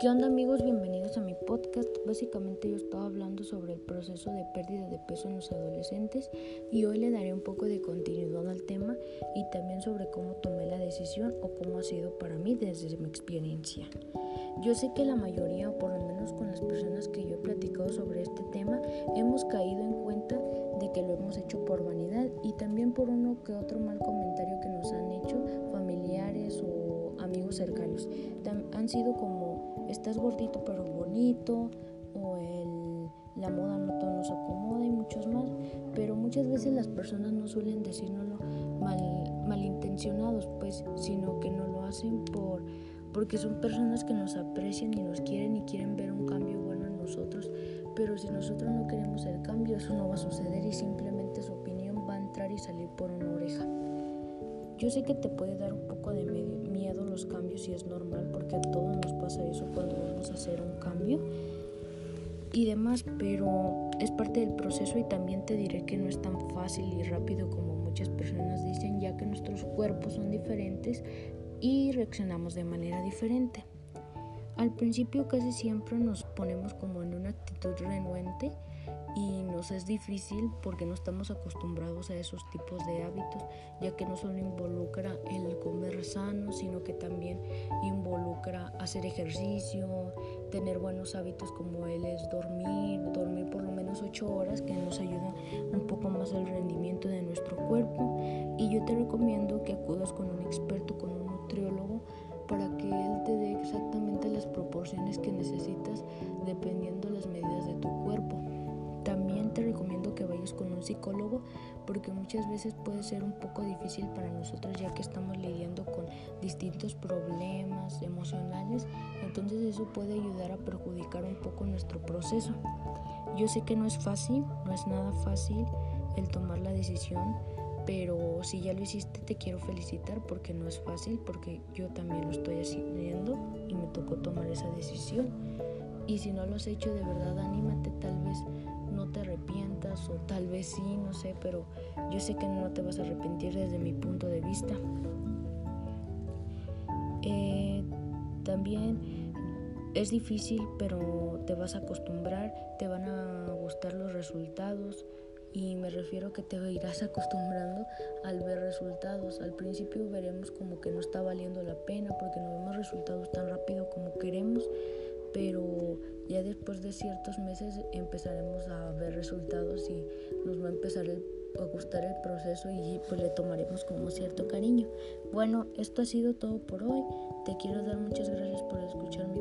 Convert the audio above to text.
¿Qué onda amigos? Bienvenidos a mi podcast. Básicamente yo estaba hablando sobre el proceso de pérdida de peso en los adolescentes y hoy le daré un poco de continuidad al tema y también sobre cómo tomé la decisión o cómo ha sido para mí desde mi experiencia. Yo sé que la mayoría, o por lo menos con las personas que yo he platicado sobre este tema, hemos caído en cuenta de que lo hemos hecho por vanidad y también por uno que otro mal comentario que nos han hecho familiares o amigos cercanos. Han sido como estás gordito pero bonito o el, la moda no todo nos acomoda y muchos más, pero muchas veces las personas no suelen decirnoslo mal, malintencionados, pues, sino que no lo hacen por porque son personas que nos aprecian y nos quieren y quieren ver un cambio bueno en nosotros, pero si nosotros no queremos el cambio, eso no va a suceder y simplemente su opinión va a entrar y salir por una oreja. Yo sé que te puede dar un poco de miedo cambios y es normal porque a todos nos pasa eso cuando vamos a hacer un cambio y demás, pero es parte del proceso y también te diré que no es tan fácil y rápido como muchas personas dicen, ya que nuestros cuerpos son diferentes y reaccionamos de manera diferente. Al principio casi siempre nos ponemos como en una actitud renuente y nos es difícil porque no estamos acostumbrados a esos tipos de hábitos, ya que no solo involucra el comer sano, sino que también involucra hacer ejercicio, tener buenos hábitos como él es dormir, dormir por lo menos 8 horas, que nos ayuda un poco más al rendimiento de nuestro cuerpo. Y yo te recomiendo que acudas con un experto, con un nutriólogo, un psicólogo porque muchas veces puede ser un poco difícil para nosotros ya que estamos lidiando con distintos problemas emocionales, entonces eso puede ayudar a perjudicar un poco nuestro proceso. Yo sé que no es fácil, no es nada fácil el tomar la decisión, pero si ya lo hiciste te quiero felicitar porque no es fácil, porque yo también lo estoy haciendo y me tocó tomar esa decisión. Y si no lo has hecho de verdad, anímate, tal vez tal vez sí, no sé, pero yo sé que no te vas a arrepentir desde mi punto de vista. Eh, también es difícil, pero te vas a acostumbrar, te van a gustar los resultados y me refiero que te irás acostumbrando al ver resultados. Al principio veremos como que no está valiendo la pena porque no vemos resultados de ciertos meses empezaremos a ver resultados y nos va a empezar a gustar el proceso y pues le tomaremos como cierto cariño. Bueno, esto ha sido todo por hoy. Te quiero dar muchas gracias por escuchar mi